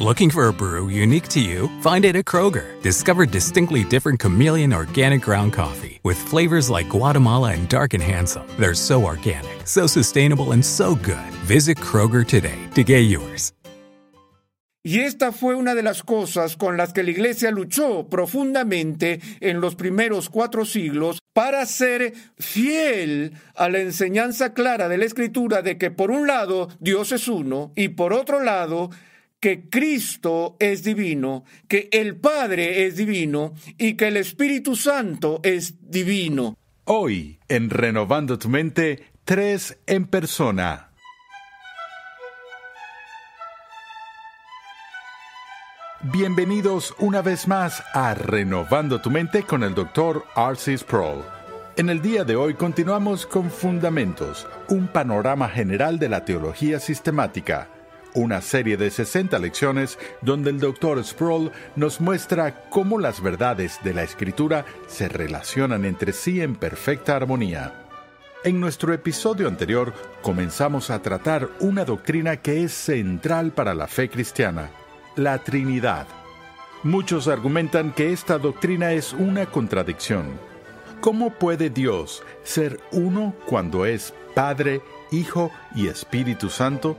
Looking for a brew unique to you? Find it at Kroger. Discover distinctly different chameleon organic ground coffee with flavors like Guatemala and Dark and Handsome. They're so organic, so sustainable, and so good. Visit Kroger today to get yours. Y esta fue una de las cosas con las que la Iglesia luchó profundamente en los primeros cuatro siglos para ser fiel a la enseñanza clara de la Escritura de que por un lado Dios es uno y por otro lado que Cristo es divino, que el Padre es divino y que el Espíritu Santo es divino. Hoy, en Renovando tu Mente, tres en persona. Bienvenidos una vez más a Renovando tu Mente con el Dr. Arcis Sproul. En el día de hoy continuamos con Fundamentos, un panorama general de la teología sistemática, una serie de 60 lecciones donde el Dr. Sproul nos muestra cómo las verdades de la Escritura se relacionan entre sí en perfecta armonía. En nuestro episodio anterior comenzamos a tratar una doctrina que es central para la fe cristiana, la Trinidad. Muchos argumentan que esta doctrina es una contradicción. ¿Cómo puede Dios ser uno cuando es Padre, Hijo y Espíritu Santo?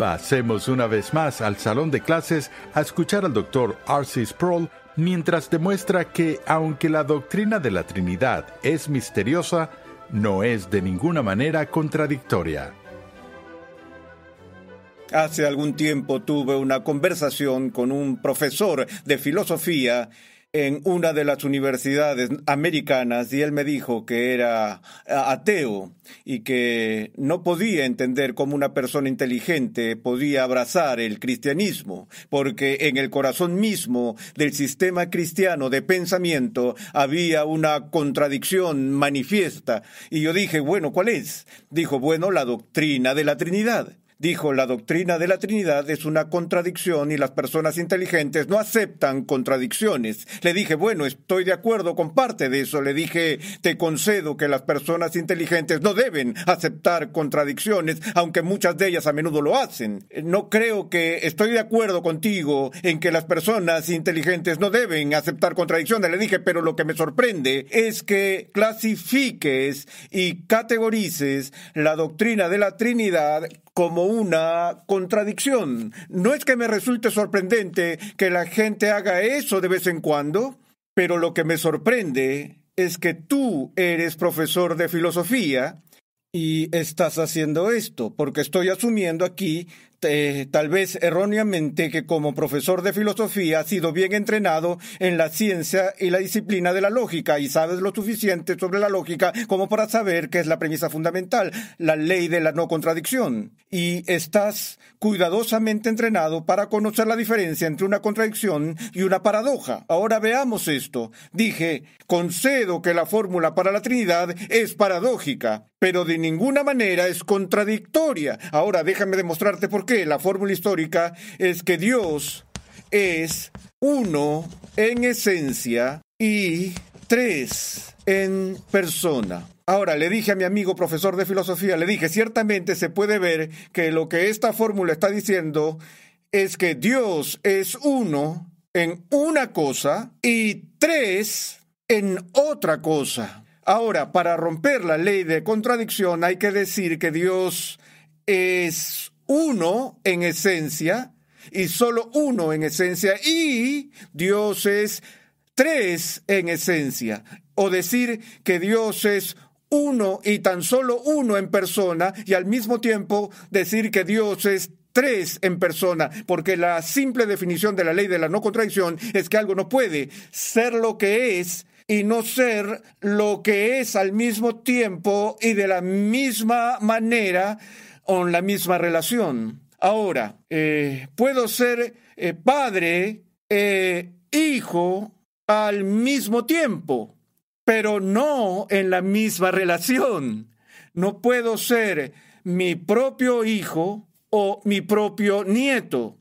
Pasemos una vez más al salón de clases a escuchar al Dr. R.C. Sproul mientras demuestra que aunque la doctrina de la Trinidad es misteriosa, no es de ninguna manera contradictoria. Hace algún tiempo tuve una conversación con un profesor de filosofía en una de las universidades americanas y él me dijo que era ateo y que no podía entender cómo una persona inteligente podía abrazar el cristianismo, porque en el corazón mismo del sistema cristiano de pensamiento había una contradicción manifiesta. Y yo dije, bueno, ¿cuál es? Dijo, bueno, la doctrina de la Trinidad. Dijo, la doctrina de la Trinidad es una contradicción y las personas inteligentes no aceptan contradicciones. Le dije, bueno, estoy de acuerdo con parte de eso. Le dije, te concedo que las personas inteligentes no deben aceptar contradicciones, aunque muchas de ellas a menudo lo hacen. No creo que estoy de acuerdo contigo en que las personas inteligentes no deben aceptar contradicciones. Le dije, pero lo que me sorprende es que clasifiques y categorices la doctrina de la Trinidad como una contradicción. No es que me resulte sorprendente que la gente haga eso de vez en cuando, pero lo que me sorprende es que tú eres profesor de filosofía y estás haciendo esto, porque estoy asumiendo aquí eh, tal vez erróneamente que como profesor de filosofía ha sido bien entrenado en la ciencia y la disciplina de la lógica y sabes lo suficiente sobre la lógica como para saber que es la premisa fundamental, la ley de la no contradicción. Y estás cuidadosamente entrenado para conocer la diferencia entre una contradicción y una paradoja. Ahora veamos esto. Dije, concedo que la fórmula para la Trinidad es paradójica, pero de ninguna manera es contradictoria. Ahora déjame demostrarte por qué la fórmula histórica es que Dios es uno en esencia y tres en persona. Ahora, le dije a mi amigo profesor de filosofía, le dije, ciertamente se puede ver que lo que esta fórmula está diciendo es que Dios es uno en una cosa y tres en otra cosa. Ahora, para romper la ley de contradicción hay que decir que Dios es uno en esencia y solo uno en esencia y Dios es tres en esencia. O decir que Dios es uno y tan solo uno en persona y al mismo tiempo decir que Dios es tres en persona, porque la simple definición de la ley de la no contradicción es que algo no puede ser lo que es y no ser lo que es al mismo tiempo y de la misma manera con la misma relación. Ahora, eh, puedo ser eh, padre eh, hijo al mismo tiempo, pero no en la misma relación. No puedo ser mi propio hijo o mi propio nieto.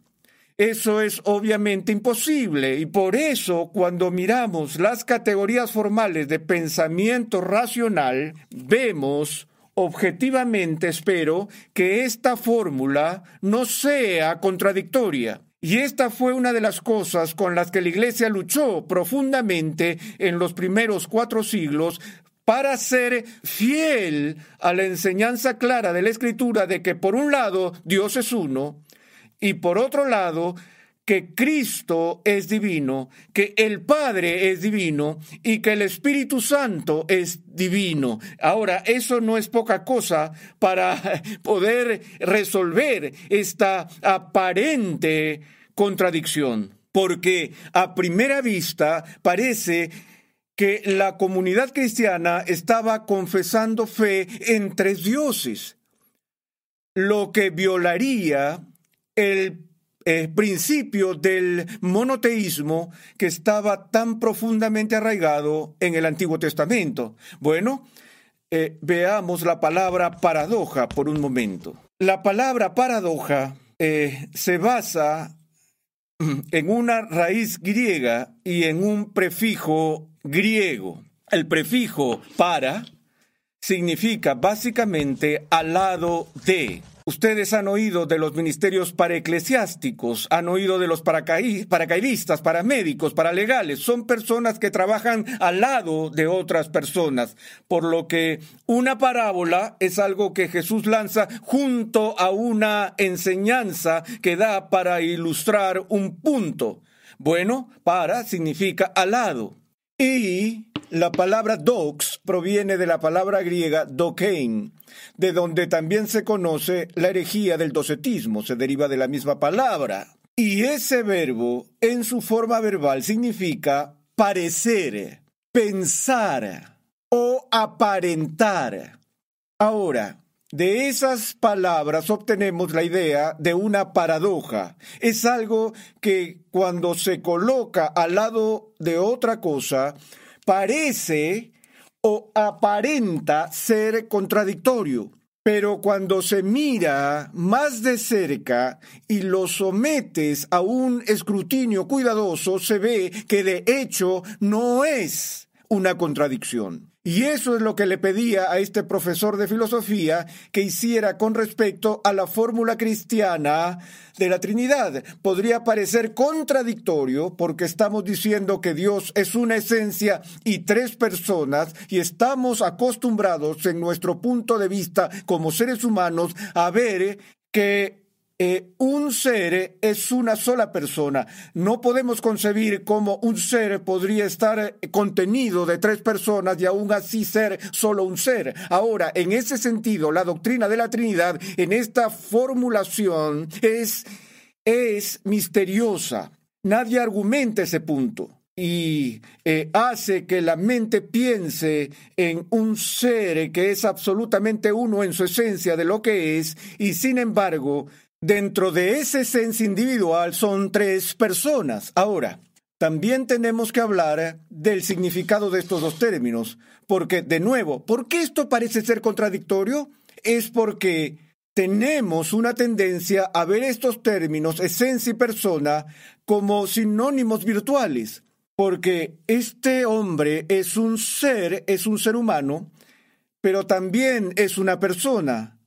Eso es obviamente imposible y por eso cuando miramos las categorías formales de pensamiento racional, vemos objetivamente, espero, que esta fórmula no sea contradictoria. Y esta fue una de las cosas con las que la Iglesia luchó profundamente en los primeros cuatro siglos para ser fiel a la enseñanza clara de la Escritura de que por un lado Dios es uno y por otro lado, que Cristo es divino, que el Padre es divino y que el Espíritu Santo es divino. Ahora, eso no es poca cosa para poder resolver esta aparente contradicción, porque a primera vista parece que la comunidad cristiana estaba confesando fe en tres dioses, lo que violaría el eh, principio del monoteísmo que estaba tan profundamente arraigado en el Antiguo Testamento. Bueno, eh, veamos la palabra paradoja por un momento. La palabra paradoja eh, se basa en una raíz griega y en un prefijo griego. El prefijo para significa básicamente al lado de. Ustedes han oído de los ministerios paraeclesiásticos, han oído de los paracaidistas, paramédicos, paralegales. Son personas que trabajan al lado de otras personas. Por lo que una parábola es algo que Jesús lanza junto a una enseñanza que da para ilustrar un punto. Bueno, para significa al lado. Y la palabra dox proviene de la palabra griega dokein, de donde también se conoce la herejía del docetismo, se deriva de la misma palabra. Y ese verbo, en su forma verbal, significa parecer, pensar o aparentar. Ahora, de esas palabras obtenemos la idea de una paradoja. Es algo que cuando se coloca al lado de otra cosa, parece o aparenta ser contradictorio. Pero cuando se mira más de cerca y lo sometes a un escrutinio cuidadoso, se ve que de hecho no es una contradicción. Y eso es lo que le pedía a este profesor de filosofía que hiciera con respecto a la fórmula cristiana de la Trinidad. Podría parecer contradictorio porque estamos diciendo que Dios es una esencia y tres personas y estamos acostumbrados en nuestro punto de vista como seres humanos a ver que eh, un ser es una sola persona. No podemos concebir cómo un ser podría estar contenido de tres personas y aún así ser solo un ser. Ahora, en ese sentido, la doctrina de la Trinidad en esta formulación es, es misteriosa. Nadie argumenta ese punto y eh, hace que la mente piense en un ser que es absolutamente uno en su esencia de lo que es y sin embargo Dentro de ese esencia individual son tres personas. Ahora, también tenemos que hablar del significado de estos dos términos, porque, de nuevo, ¿por qué esto parece ser contradictorio? Es porque tenemos una tendencia a ver estos términos, esencia y persona, como sinónimos virtuales, porque este hombre es un ser, es un ser humano, pero también es una persona.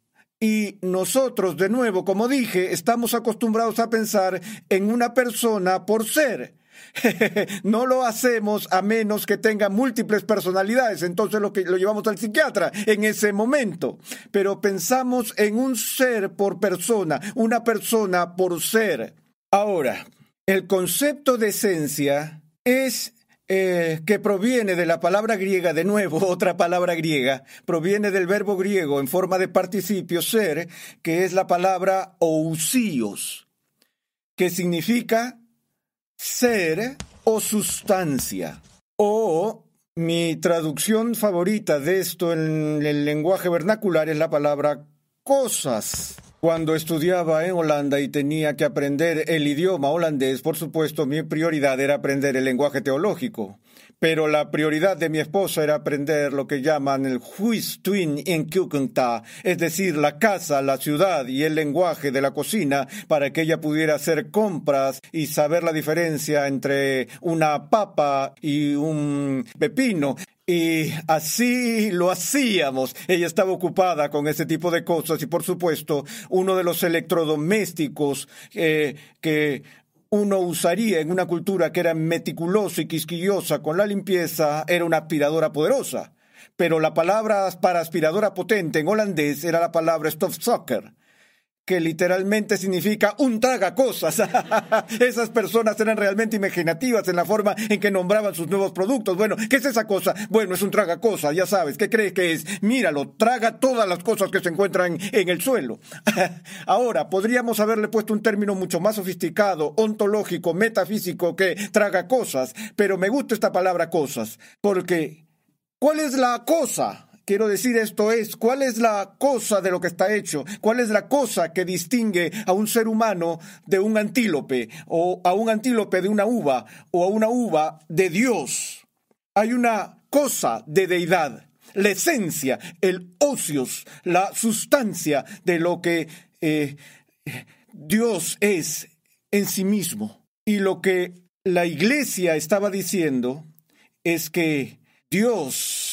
Y nosotros, de nuevo, como dije, estamos acostumbrados a pensar en una persona por ser. no lo hacemos a menos que tenga múltiples personalidades, entonces lo que lo llevamos al psiquiatra en ese momento. Pero pensamos en un ser por persona, una persona por ser. Ahora, el concepto de esencia es eh, que proviene de la palabra griega, de nuevo, otra palabra griega, proviene del verbo griego en forma de participio ser, que es la palabra ousios, que significa ser o sustancia. O mi traducción favorita de esto en el lenguaje vernacular es la palabra cosas. Cuando estudiaba en Holanda y tenía que aprender el idioma holandés, por supuesto, mi prioridad era aprender el lenguaje teológico. Pero la prioridad de mi esposa era aprender lo que llaman el Huistuin en Kukenta, es decir, la casa, la ciudad y el lenguaje de la cocina para que ella pudiera hacer compras y saber la diferencia entre una papa y un pepino. Y así lo hacíamos. Ella estaba ocupada con ese tipo de cosas y por supuesto uno de los electrodomésticos eh, que uno usaría en una cultura que era meticulosa y quisquillosa con la limpieza era una aspiradora poderosa. Pero la palabra para aspiradora potente en holandés era la palabra stofzucker que literalmente significa un traga cosas. Esas personas eran realmente imaginativas en la forma en que nombraban sus nuevos productos. Bueno, ¿qué es esa cosa? Bueno, es un traga cosas, ya sabes. ¿Qué crees que es? Míralo, traga todas las cosas que se encuentran en el suelo. Ahora, podríamos haberle puesto un término mucho más sofisticado, ontológico, metafísico que traga cosas, pero me gusta esta palabra cosas, porque ¿cuál es la cosa? Quiero decir esto es, ¿cuál es la cosa de lo que está hecho? ¿Cuál es la cosa que distingue a un ser humano de un antílope o a un antílope de una uva o a una uva de Dios? Hay una cosa de deidad, la esencia, el ocios, la sustancia de lo que eh, Dios es en sí mismo. Y lo que la iglesia estaba diciendo es que Dios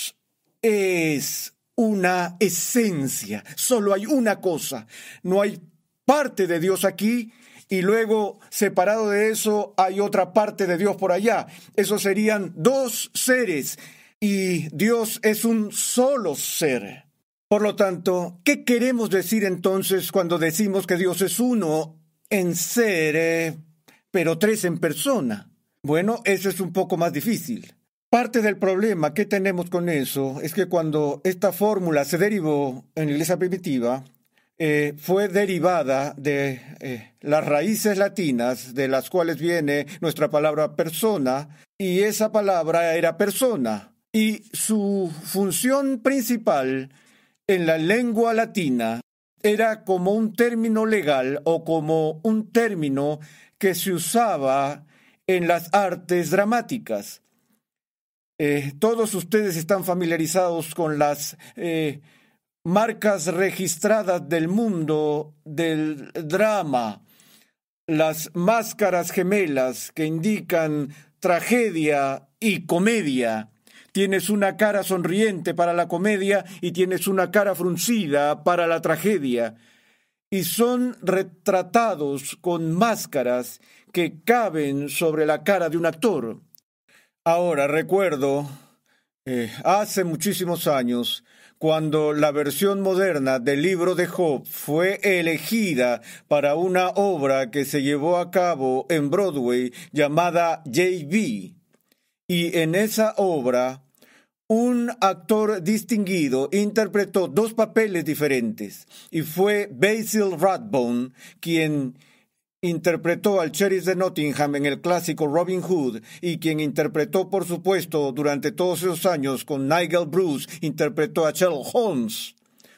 es una esencia, solo hay una cosa, no hay parte de Dios aquí y luego separado de eso hay otra parte de Dios por allá. Esos serían dos seres y Dios es un solo ser. Por lo tanto, ¿qué queremos decir entonces cuando decimos que Dios es uno en ser, eh, pero tres en persona? Bueno, eso es un poco más difícil. Parte del problema que tenemos con eso es que cuando esta fórmula se derivó en la iglesia primitiva, eh, fue derivada de eh, las raíces latinas de las cuales viene nuestra palabra persona, y esa palabra era persona, y su función principal en la lengua latina era como un término legal o como un término que se usaba en las artes dramáticas. Eh, todos ustedes están familiarizados con las eh, marcas registradas del mundo del drama, las máscaras gemelas que indican tragedia y comedia. Tienes una cara sonriente para la comedia y tienes una cara fruncida para la tragedia. Y son retratados con máscaras que caben sobre la cara de un actor. Ahora recuerdo eh, hace muchísimos años cuando la versión moderna del libro de Job fue elegida para una obra que se llevó a cabo en Broadway llamada JB. Y en esa obra, un actor distinguido interpretó dos papeles diferentes y fue Basil Rathbone quien interpretó al sheriff de Nottingham en el clásico Robin Hood y quien interpretó, por supuesto, durante todos esos años con Nigel Bruce, interpretó a Sherlock Holmes.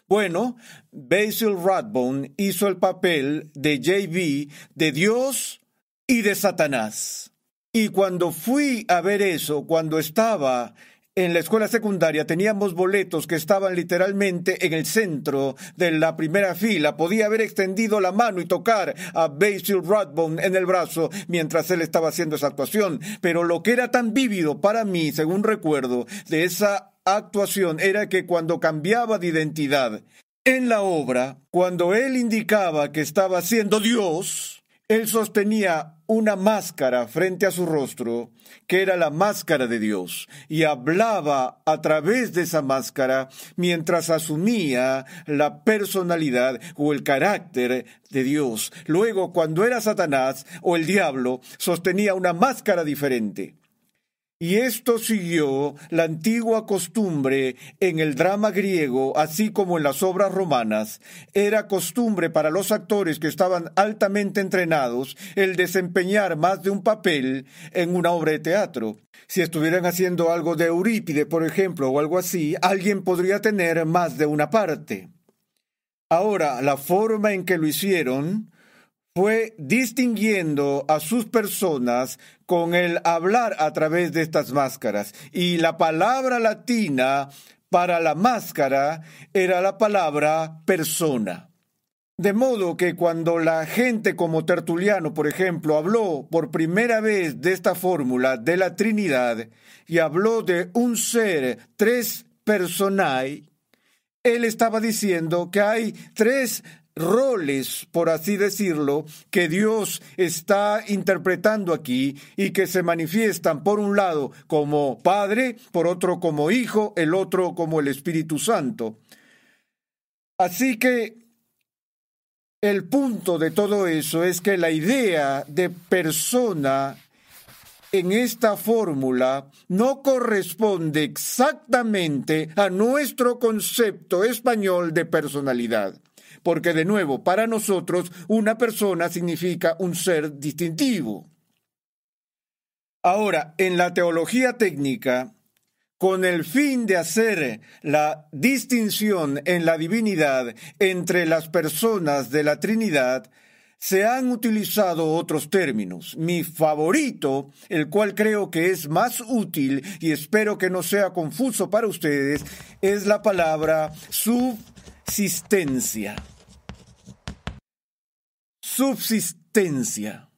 Bueno, Basil Rathbone hizo el papel de JB de Dios y de Satanás. Y cuando fui a ver eso, cuando estaba en la escuela secundaria teníamos boletos que estaban literalmente en el centro de la primera fila. Podía haber extendido la mano y tocar a Basil Rathbone en el brazo mientras él estaba haciendo esa actuación. Pero lo que era tan vívido para mí, según recuerdo, de esa actuación era que cuando cambiaba de identidad en la obra, cuando él indicaba que estaba siendo Dios, él sostenía una máscara frente a su rostro, que era la máscara de Dios, y hablaba a través de esa máscara mientras asumía la personalidad o el carácter de Dios. Luego, cuando era Satanás o el diablo, sostenía una máscara diferente. Y esto siguió la antigua costumbre en el drama griego, así como en las obras romanas. Era costumbre para los actores que estaban altamente entrenados el desempeñar más de un papel en una obra de teatro. Si estuvieran haciendo algo de Eurípide, por ejemplo, o algo así, alguien podría tener más de una parte. Ahora, la forma en que lo hicieron fue distinguiendo a sus personas con el hablar a través de estas máscaras. Y la palabra latina para la máscara era la palabra persona. De modo que cuando la gente como Tertuliano, por ejemplo, habló por primera vez de esta fórmula de la Trinidad y habló de un ser, tres personae, él estaba diciendo que hay tres roles, por así decirlo, que Dios está interpretando aquí y que se manifiestan por un lado como Padre, por otro como Hijo, el otro como el Espíritu Santo. Así que el punto de todo eso es que la idea de persona en esta fórmula no corresponde exactamente a nuestro concepto español de personalidad. Porque de nuevo, para nosotros una persona significa un ser distintivo. Ahora, en la teología técnica, con el fin de hacer la distinción en la divinidad entre las personas de la Trinidad, se han utilizado otros términos. Mi favorito, el cual creo que es más útil y espero que no sea confuso para ustedes, es la palabra subsistencia. Subsistencia.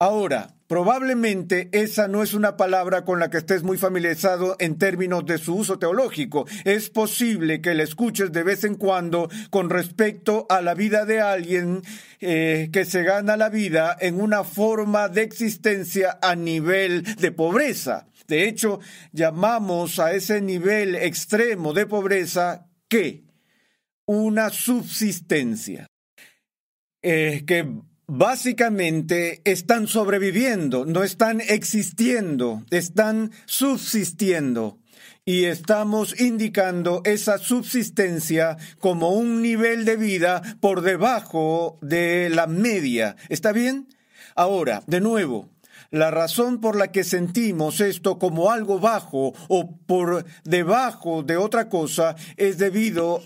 Ahora, Probablemente esa no es una palabra con la que estés muy familiarizado en términos de su uso teológico. Es posible que la escuches de vez en cuando con respecto a la vida de alguien eh, que se gana la vida en una forma de existencia a nivel de pobreza. De hecho, llamamos a ese nivel extremo de pobreza ¿qué? Una subsistencia. Eh, que básicamente están sobreviviendo, no están existiendo, están subsistiendo. Y estamos indicando esa subsistencia como un nivel de vida por debajo de la media. ¿Está bien? Ahora, de nuevo, la razón por la que sentimos esto como algo bajo o por debajo de otra cosa es debido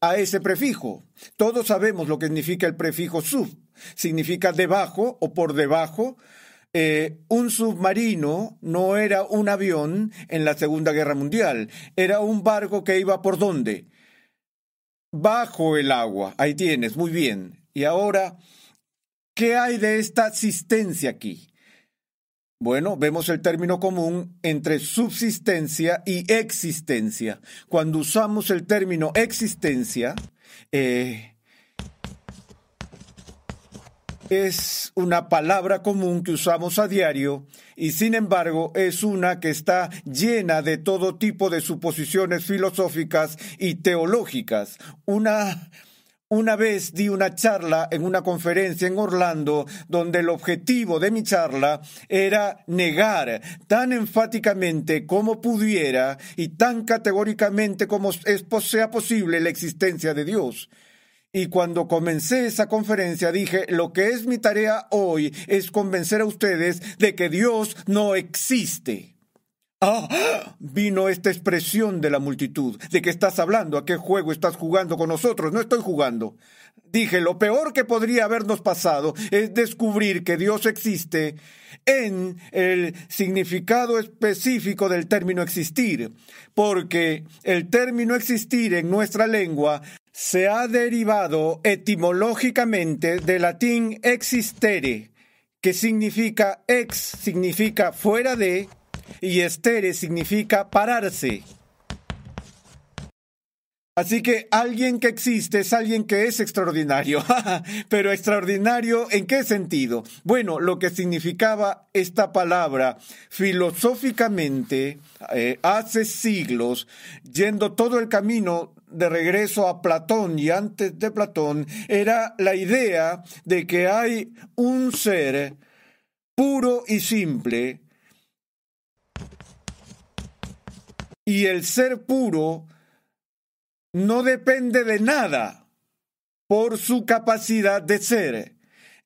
a ese prefijo. Todos sabemos lo que significa el prefijo sub significa debajo o por debajo. Eh, un submarino no era un avión en la Segunda Guerra Mundial, era un barco que iba por dónde? Bajo el agua. Ahí tienes, muy bien. Y ahora, ¿qué hay de esta asistencia aquí? Bueno, vemos el término común entre subsistencia y existencia. Cuando usamos el término existencia, eh, es una palabra común que usamos a diario y sin embargo es una que está llena de todo tipo de suposiciones filosóficas y teológicas. Una una vez di una charla en una conferencia en Orlando donde el objetivo de mi charla era negar tan enfáticamente como pudiera y tan categóricamente como sea posible la existencia de Dios. Y cuando comencé esa conferencia dije, lo que es mi tarea hoy es convencer a ustedes de que Dios no existe. Ah, vino esta expresión de la multitud. ¿De qué estás hablando? ¿A qué juego estás jugando con nosotros? No estoy jugando. Dije, lo peor que podría habernos pasado es descubrir que Dios existe en el significado específico del término existir, porque el término existir en nuestra lengua se ha derivado etimológicamente del latín existere, que significa ex, significa fuera de, y estere significa pararse. Así que alguien que existe es alguien que es extraordinario. Pero extraordinario en qué sentido? Bueno, lo que significaba esta palabra filosóficamente eh, hace siglos, yendo todo el camino de regreso a Platón y antes de Platón, era la idea de que hay un ser puro y simple y el ser puro no depende de nada por su capacidad de ser.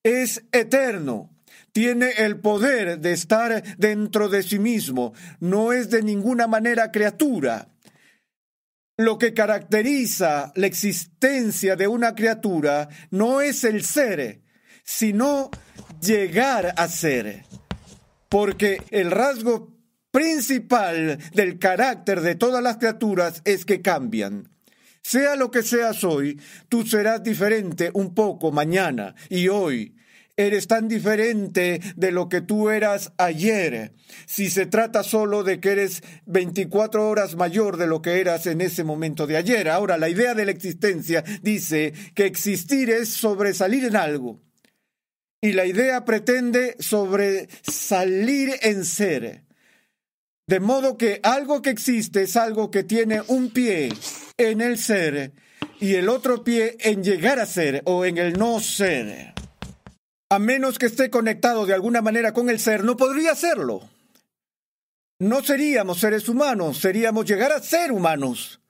Es eterno. Tiene el poder de estar dentro de sí mismo. No es de ninguna manera criatura Lo que caracteriza la existencia de una criatura no es el ser, sino llegar a ser. Porque el rasgo principal del carácter de todas las criaturas es que cambian. Sea lo que seas hoy, tú serás diferente un poco mañana y hoy. Eres tan diferente de lo que tú eras ayer. Si se trata solo de que eres 24 horas mayor de lo que eras en ese momento de ayer. Ahora, la idea de la existencia dice que existir es sobresalir en algo. Y la idea pretende sobresalir en ser. De modo que algo que existe es algo que tiene un pie en el ser y el otro pie en llegar a ser o en el no ser. A menos que esté conectado de alguna manera con el ser, no podría serlo. No seríamos seres humanos, seríamos llegar a ser humanos.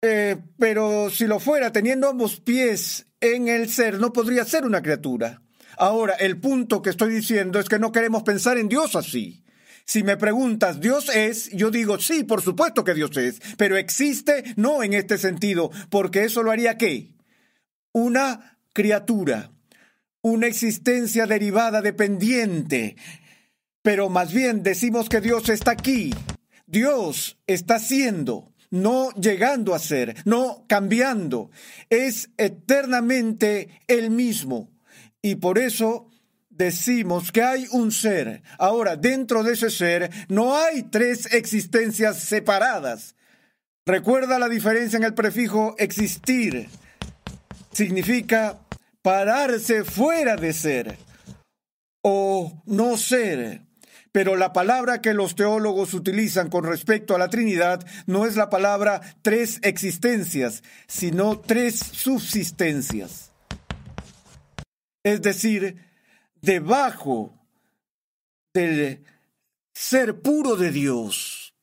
Eh, pero si lo fuera teniendo ambos pies en el ser, no podría ser una criatura. Ahora, el punto que estoy diciendo es que no queremos pensar en Dios así. Si me preguntas, ¿Dios es? Yo digo, sí, por supuesto que Dios es, pero existe no en este sentido, porque eso lo haría qué? Una criatura, una existencia derivada dependiente. Pero más bien decimos que Dios está aquí. Dios está siendo, no llegando a ser, no cambiando. Es eternamente el mismo. Y por eso decimos que hay un ser. Ahora, dentro de ese ser no hay tres existencias separadas. Recuerda la diferencia en el prefijo existir. Significa pararse fuera de ser o no ser. Pero la palabra que los teólogos utilizan con respecto a la Trinidad no es la palabra tres existencias, sino tres subsistencias. Es decir, debajo del ser puro de Dios,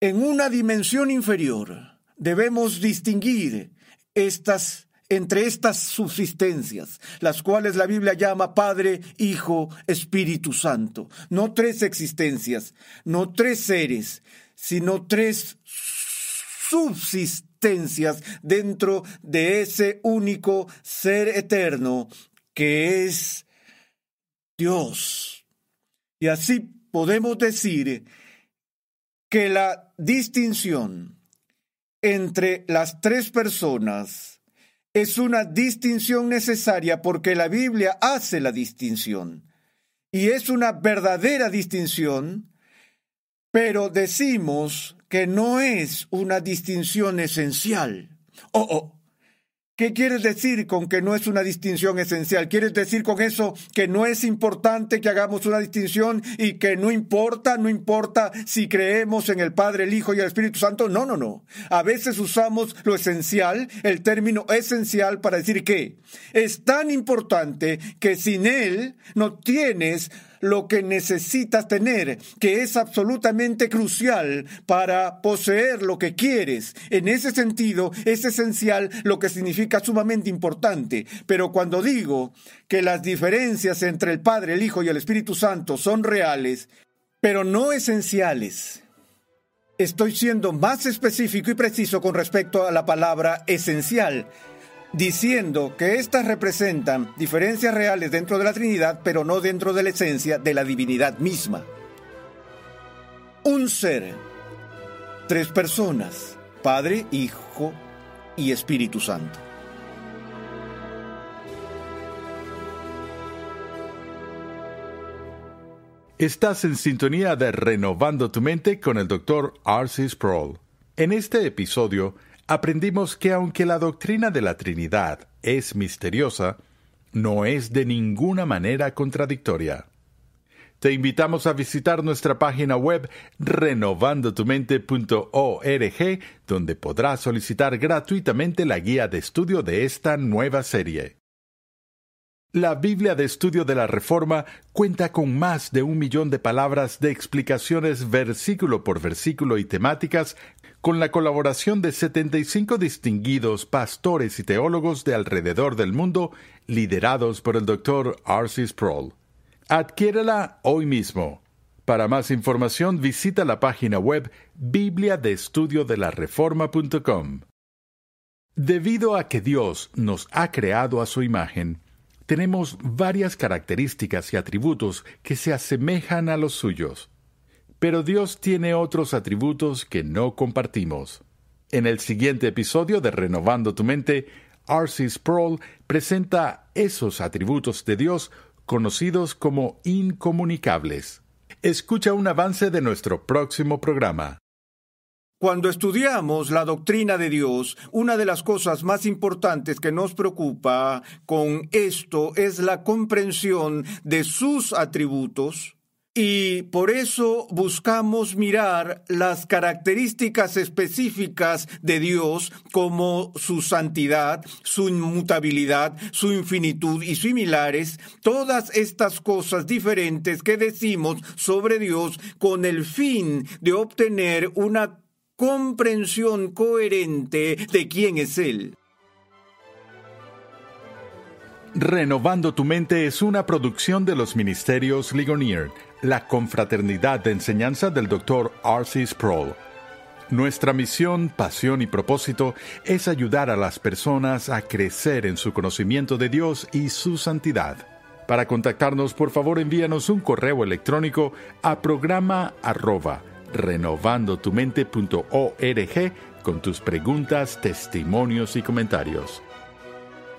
en una dimensión inferior, debemos distinguir estas entre estas subsistencias, las cuales la Biblia llama Padre, Hijo, Espíritu Santo. No tres existencias, no tres seres, sino tres subsistencias dentro de ese único ser eterno que es Dios. Y así podemos decir que la distinción entre las tres personas es una distinción necesaria porque la Biblia hace la distinción. Y es una verdadera distinción, pero decimos que no es una distinción esencial. Oh, oh, ¿Qué quieres decir con que no es una distinción esencial? ¿Quieres decir con eso que no es importante que hagamos una distinción y que no importa, no importa si creemos en el Padre, el Hijo y el Espíritu Santo? No, no, no. A veces usamos lo esencial, el término esencial para decir que es tan importante que sin él no tienes lo que necesitas tener, que es absolutamente crucial para poseer lo que quieres. En ese sentido, es esencial lo que significa sumamente importante. Pero cuando digo que las diferencias entre el Padre, el Hijo y el Espíritu Santo son reales, pero no esenciales, estoy siendo más específico y preciso con respecto a la palabra esencial diciendo que éstas representan diferencias reales dentro de la Trinidad, pero no dentro de la esencia de la divinidad misma. Un ser, tres personas, Padre, Hijo y Espíritu Santo. Estás en sintonía de Renovando tu Mente con el Dr. R.C. Sproul. En este episodio, aprendimos que aunque la doctrina de la Trinidad es misteriosa, no es de ninguna manera contradictoria. Te invitamos a visitar nuestra página web renovandotumente.org, donde podrás solicitar gratuitamente la guía de estudio de esta nueva serie. La Biblia de Estudio de la Reforma cuenta con más de un millón de palabras de explicaciones versículo por versículo y temáticas con la colaboración de 75 distinguidos pastores y teólogos de alrededor del mundo, liderados por el Dr. R.C. Sproul. Adquiérela hoy mismo. Para más información visita la página web bibliadeestudiodelareforma.com. Debido a que Dios nos ha creado a su imagen, tenemos varias características y atributos que se asemejan a los suyos. Pero Dios tiene otros atributos que no compartimos. En el siguiente episodio de Renovando tu Mente, R.C. Sproul presenta esos atributos de Dios conocidos como incomunicables. Escucha un avance de nuestro próximo programa. Cuando estudiamos la doctrina de Dios, una de las cosas más importantes que nos preocupa con esto es la comprensión de sus atributos, y por eso buscamos mirar las características específicas de Dios como su santidad, su inmutabilidad, su infinitud y similares, todas estas cosas diferentes que decimos sobre Dios con el fin de obtener una comprensión coherente de quién es Él. Renovando tu mente es una producción de los ministerios Ligonier la confraternidad de enseñanza del Dr. R.C. Sproul. Nuestra misión, pasión y propósito es ayudar a las personas a crecer en su conocimiento de Dios y su santidad. Para contactarnos, por favor, envíanos un correo electrónico a programa arroba renovandotumente.org con tus preguntas, testimonios y comentarios.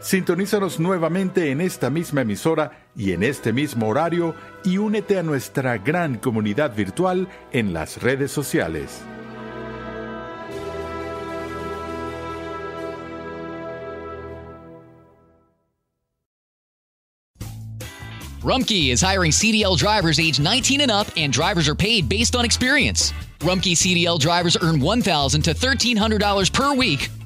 Sintonízanos nuevamente en esta misma emisora y en este mismo horario y únete a nuestra gran comunidad virtual en las redes sociales. Rumkey is hiring CDL drivers age 19 and up, and drivers are paid based on experience. Rumkey CDL drivers earn $1,000 to $1,300 per week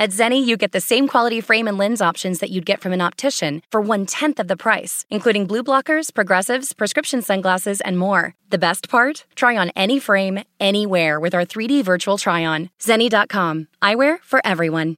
At Zenni, you get the same quality frame and lens options that you'd get from an optician for one tenth of the price, including blue blockers, progressives, prescription sunglasses, and more. The best part? Try on any frame, anywhere with our 3D virtual try on. Zenni.com. Eyewear for everyone.